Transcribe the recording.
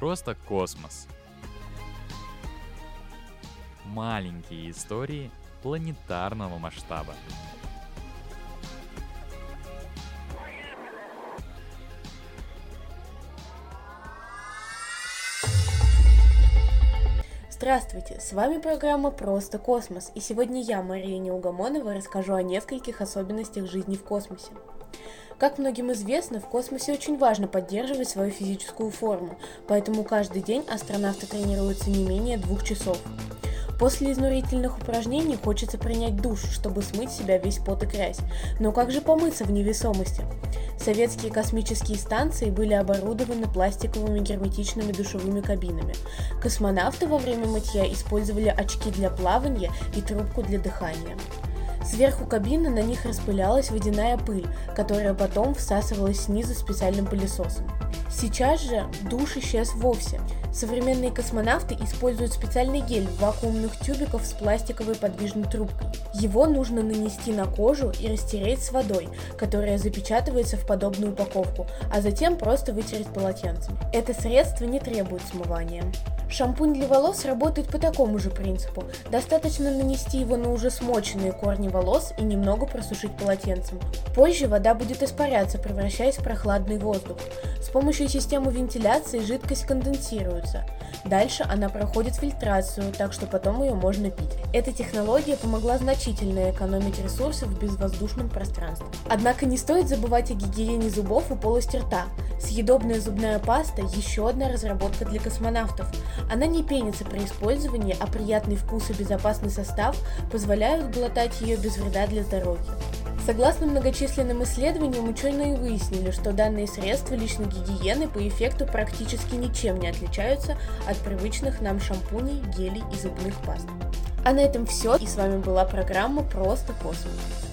просто космос. Маленькие истории планетарного масштаба. Здравствуйте, с вами программа «Просто космос», и сегодня я, Мария Неугомонова, расскажу о нескольких особенностях жизни в космосе. Как многим известно, в космосе очень важно поддерживать свою физическую форму, поэтому каждый день астронавты тренируются не менее двух часов. После изнурительных упражнений хочется принять душ, чтобы смыть себя весь пот и грязь. Но как же помыться в невесомости? Советские космические станции были оборудованы пластиковыми герметичными душевыми кабинами. Космонавты во время мытья использовали очки для плавания и трубку для дыхания. Сверху кабины на них распылялась водяная пыль, которая потом всасывалась снизу специальным пылесосом. Сейчас же душ исчез вовсе. Современные космонавты используют специальный гель в вакуумных тюбиках с пластиковой подвижной трубкой. Его нужно нанести на кожу и растереть с водой, которая запечатывается в подобную упаковку, а затем просто вытереть полотенцем. Это средство не требует смывания. Шампунь для волос работает по такому же принципу. Достаточно нанести его на уже смоченные корни волос и немного просушить полотенцем. Позже вода будет испаряться, превращаясь в прохладный воздух. С помощью системы вентиляции жидкость конденсируется. Дальше она проходит фильтрацию, так что потом ее можно пить. Эта технология помогла значительно экономить ресурсы в безвоздушном пространстве. Однако не стоит забывать о гигиене зубов и полости рта. Съедобная зубная паста – еще одна разработка для космонавтов. Она не пенится при использовании, а приятный вкус и безопасный состав позволяют глотать ее без вреда для здоровья. Согласно многочисленным исследованиям, ученые выяснили, что данные средства личной гигиены по эффекту практически ничем не отличаются от привычных нам шампуней, гелей и зубных паст. А на этом все, и с вами была программа «Просто космос».